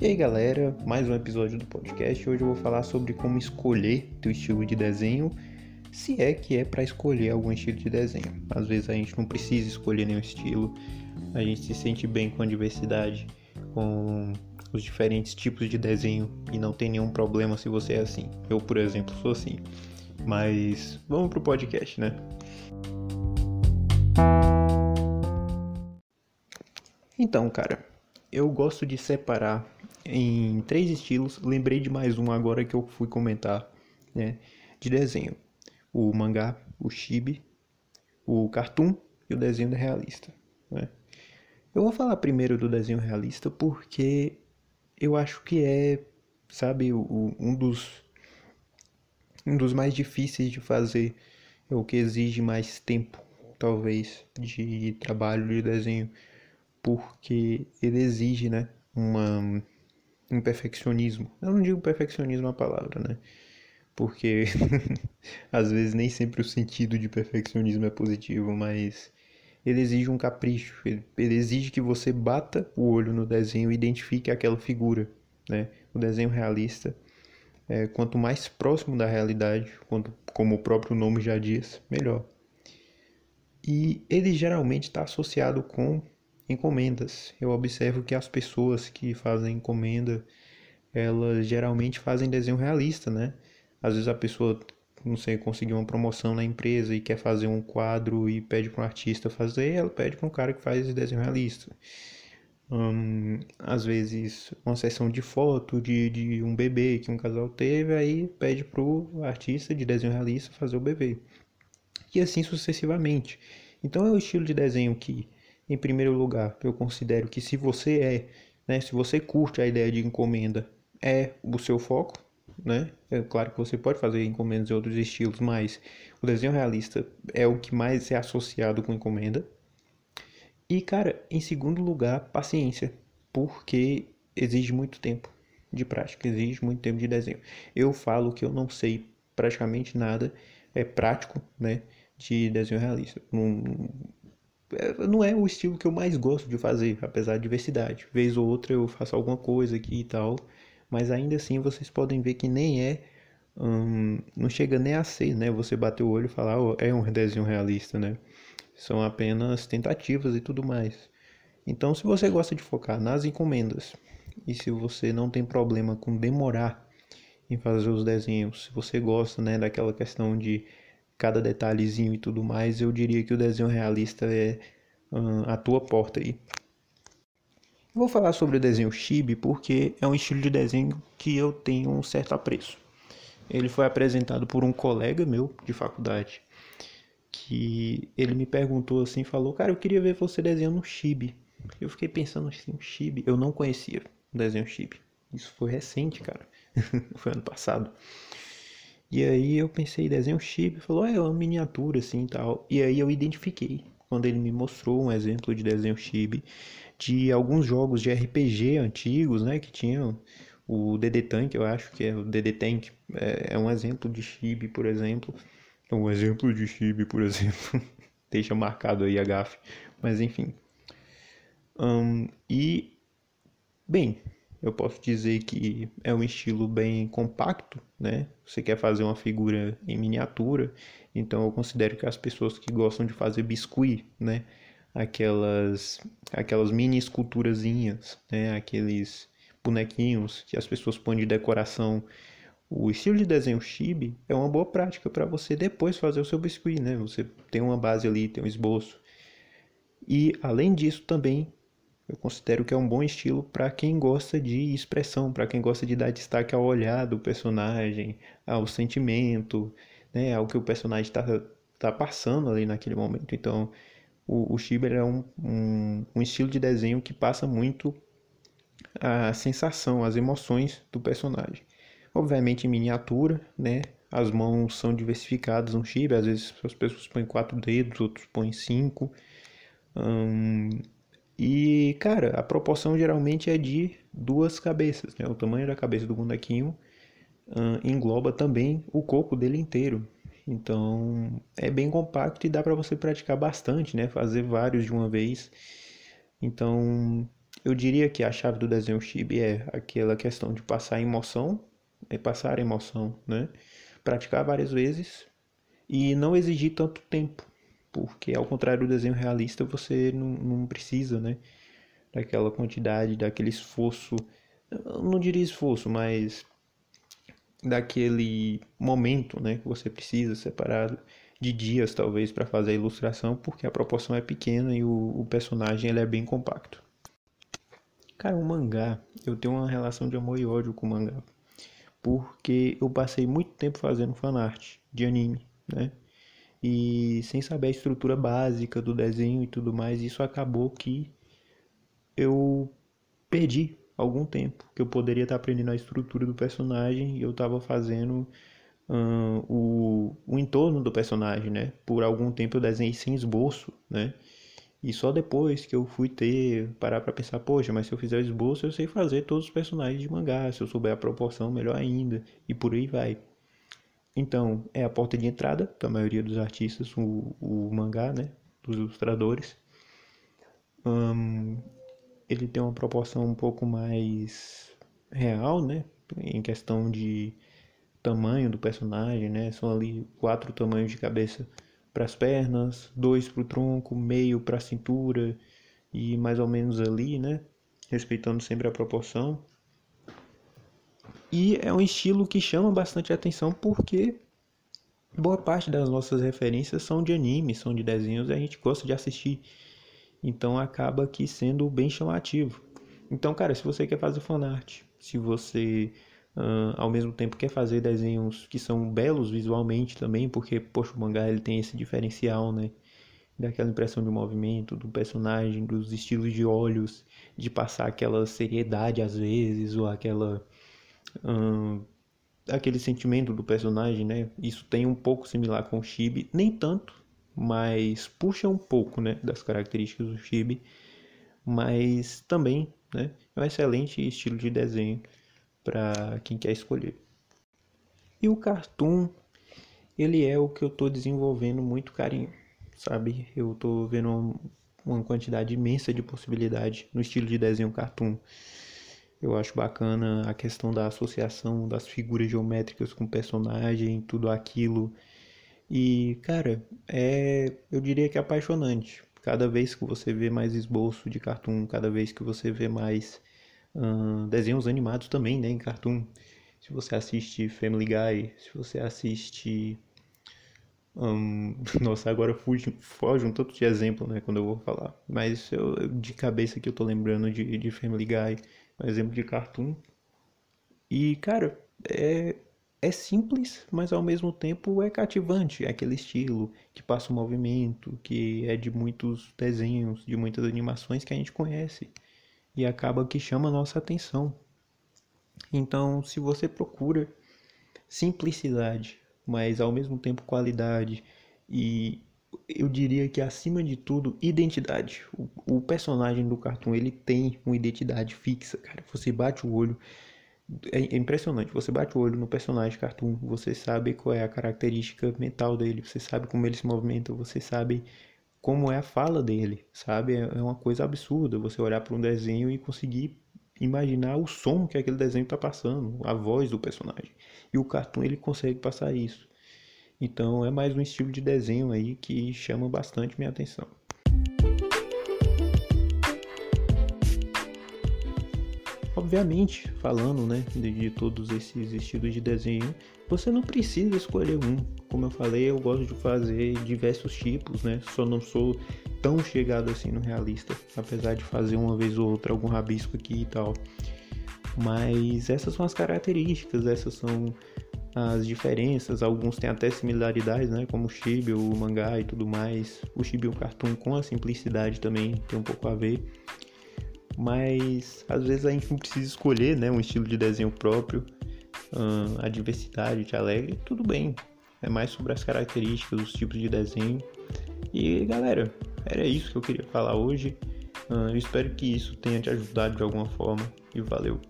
E aí galera, mais um episódio do podcast. Hoje eu vou falar sobre como escolher teu estilo de desenho, se é que é para escolher algum estilo de desenho. Às vezes a gente não precisa escolher nenhum estilo, a gente se sente bem com a diversidade, com os diferentes tipos de desenho e não tem nenhum problema se você é assim. Eu, por exemplo, sou assim. Mas vamos pro podcast, né? Então, cara, eu gosto de separar em três estilos. Lembrei de mais um agora que eu fui comentar, né? De desenho: o mangá, o chibi, o cartoon e o desenho realista, né? Eu vou falar primeiro do desenho realista porque eu acho que é, sabe, o, um dos um dos mais difíceis de fazer, é o que exige mais tempo, talvez, de trabalho de desenho porque ele exige, né, uma, um perfeccionismo. Eu não digo perfeccionismo a palavra, né? Porque às vezes nem sempre o sentido de perfeccionismo é positivo, mas ele exige um capricho, ele, ele exige que você bata o olho no desenho e identifique aquela figura, né? O desenho realista, é, quanto mais próximo da realidade, quanto, como o próprio nome já diz, melhor. E ele geralmente está associado com encomendas. Eu observo que as pessoas que fazem encomenda, elas geralmente fazem desenho realista, né? Às vezes a pessoa, não sei, conseguiu uma promoção na empresa e quer fazer um quadro e pede para um artista fazer, ela pede para um cara que faz desenho realista. Hum, às vezes uma sessão de foto de, de um bebê que um casal teve, aí pede pro artista de desenho realista fazer o bebê. E assim sucessivamente. Então é o estilo de desenho que em primeiro lugar, eu considero que se você é, né, se você curte a ideia de encomenda, é o seu foco, né? É claro que você pode fazer encomendas em outros estilos, mas o desenho realista é o que mais é associado com encomenda. E, cara, em segundo lugar, paciência, porque exige muito tempo de prática, exige muito tempo de desenho. Eu falo que eu não sei praticamente nada, é prático, né, de desenho realista. Não, não é o estilo que eu mais gosto de fazer, apesar da diversidade. Vez ou outra eu faço alguma coisa aqui e tal, mas ainda assim vocês podem ver que nem é, hum, não chega nem a ser, né? Você bater o olho e falar, oh, é um desenho realista, né? São apenas tentativas e tudo mais. Então, se você gosta de focar nas encomendas e se você não tem problema com demorar em fazer os desenhos, se você gosta, né, daquela questão de cada detalhezinho e tudo mais, eu diria que o desenho realista é hum, a tua porta aí. Vou falar sobre o desenho chibi porque é um estilo de desenho que eu tenho um certo apreço. Ele foi apresentado por um colega meu de faculdade, que ele me perguntou assim, falou, cara, eu queria ver você desenhando um chibi. Eu fiquei pensando assim, um chibi, eu não conhecia o desenho chibi. Isso foi recente, cara. foi ano passado. E aí eu pensei, desenho chip, falou, é uma miniatura assim e tal. E aí eu identifiquei, quando ele me mostrou um exemplo de desenho chibi de alguns jogos de RPG antigos, né, que tinham o DD Tank, eu acho que é o DD Tank, é, é um exemplo de chibi, por exemplo. Um exemplo de chibi, por exemplo. Deixa marcado aí a gafe, mas enfim. Um, e, bem, eu posso dizer que é um estilo bem compacto, né? Você quer fazer uma figura em miniatura, então eu considero que as pessoas que gostam de fazer biscuit, né? Aquelas, aquelas mini esculturazinhas, né? Aqueles bonequinhos que as pessoas põem de decoração. O estilo de desenho chibi é uma boa prática para você depois fazer o seu biscuit, né? Você tem uma base ali, tem um esboço. E além disso também eu considero que é um bom estilo para quem gosta de expressão, para quem gosta de dar destaque ao olhar do personagem, ao sentimento, né, ao que o personagem está tá passando ali naquele momento. Então, o, o Shiber é um, um, um estilo de desenho que passa muito a sensação, as emoções do personagem. Obviamente em miniatura, né? As mãos são diversificadas no Shiba, às vezes as pessoas põem quatro dedos, outros põem cinco. Hum, e, cara, a proporção geralmente é de duas cabeças, né? O tamanho da cabeça do bonequinho uh, engloba também o corpo dele inteiro. Então, é bem compacto e dá para você praticar bastante, né? Fazer vários de uma vez. Então, eu diria que a chave do desenho chibi é aquela questão de passar emoção, é passar emoção, né? Praticar várias vezes e não exigir tanto tempo, porque ao contrário do desenho realista você não, não precisa, né? Daquela quantidade, daquele esforço, não diria esforço, mas daquele momento, né? Que você precisa separado de dias talvez para fazer a ilustração, porque a proporção é pequena e o, o personagem ele é bem compacto. Cara, o mangá, eu tenho uma relação de amor e ódio com o mangá. Porque eu passei muito tempo fazendo fanart de anime, né? E sem saber a estrutura básica do desenho e tudo mais, isso acabou que eu perdi algum tempo. Que eu poderia estar aprendendo a estrutura do personagem e eu estava fazendo o, o entorno do personagem, né? Por algum tempo eu desenhei sem esboço, né? E só depois que eu fui ter, parar pra pensar, poxa, mas se eu fizer o esboço, eu sei fazer todos os personagens de mangá, se eu souber a proporção, melhor ainda, e por aí vai. Então, é a porta de entrada para a maioria dos artistas, o, o mangá, né, dos ilustradores. Ele tem uma proporção um pouco mais real, né, em questão de tamanho do personagem, né, são ali quatro tamanhos de cabeça para as pernas, dois para o tronco, meio para a cintura e mais ou menos ali, né? Respeitando sempre a proporção. E é um estilo que chama bastante atenção porque boa parte das nossas referências são de anime, são de desenhos e a gente gosta de assistir. Então acaba aqui sendo bem chamativo. Então, cara, se você quer fazer fanart, se você Uh, ao mesmo tempo quer fazer desenhos que são belos visualmente também, porque poxa, o mangá ele tem esse diferencial, né? Daquela impressão de movimento do personagem, dos estilos de olhos, de passar aquela seriedade às vezes, ou aquela. Aquele sentimento do personagem, né? Isso tem um pouco similar com o Chibi, nem tanto, mas puxa um pouco, né? Das características do Chibi, mas também, né? É um excelente estilo de desenho para quem quer escolher. E o cartoon, ele é o que eu estou desenvolvendo muito carinho, sabe? Eu estou vendo uma quantidade imensa de possibilidade no estilo de desenho cartoon. Eu acho bacana a questão da associação das figuras geométricas com o personagem, tudo aquilo. E, cara, é, eu diria que é apaixonante. Cada vez que você vê mais esboço de cartoon, cada vez que você vê mais uh, desenhos animados também, né, em cartoon. Se você assiste Family Guy, se você assiste um, nossa, agora fuge, foge um tanto de exemplo, né, quando eu vou falar. Mas eu, de cabeça que eu tô lembrando de, de Family Guy, um exemplo de cartoon. E, cara, é, é simples, mas ao mesmo tempo é cativante. É aquele estilo que passa o movimento, que é de muitos desenhos, de muitas animações que a gente conhece e acaba que chama a nossa atenção. Então, se você procura simplicidade, mas ao mesmo tempo qualidade e eu diria que acima de tudo identidade. O, o, personagem do cartoon ele tem uma identidade fixa, cara. Você bate o olho, é, é impressionante. Você bate o olho no personagem cartoon, você sabe qual é a característica mental dele, você sabe como ele se movimenta, você sabe como é a fala dele, sabe? É, é uma coisa absurda você olhar para um desenho e conseguir imaginar o som que aquele desenho está passando, a voz do personagem. E o cartoon ele consegue passar isso. Então é mais um estilo de desenho aí que chama bastante minha atenção. Obviamente, falando né, de, de, todos esses estilos de desenho, você não precisa escolher um. Como eu falei, eu gosto de fazer diversos tipos, né? Só não sou tão chegado assim no realista, apesar de fazer uma vez ou outra algum rabisco aqui e tal. Mas essas são as características, essas são as diferenças, alguns têm até similaridades, né, como o chibi, o mangá e tudo mais. O chibi e o cartoon com a simplicidade também tem um pouco a ver mas às vezes a gente não precisa escolher né, um estilo de desenho próprio, uh, a diversidade te alegra, tudo bem. É mais sobre as características, os tipos de desenho. E galera, era isso que eu queria falar hoje. Uh, eu espero que isso tenha te ajudado de alguma forma e valeu.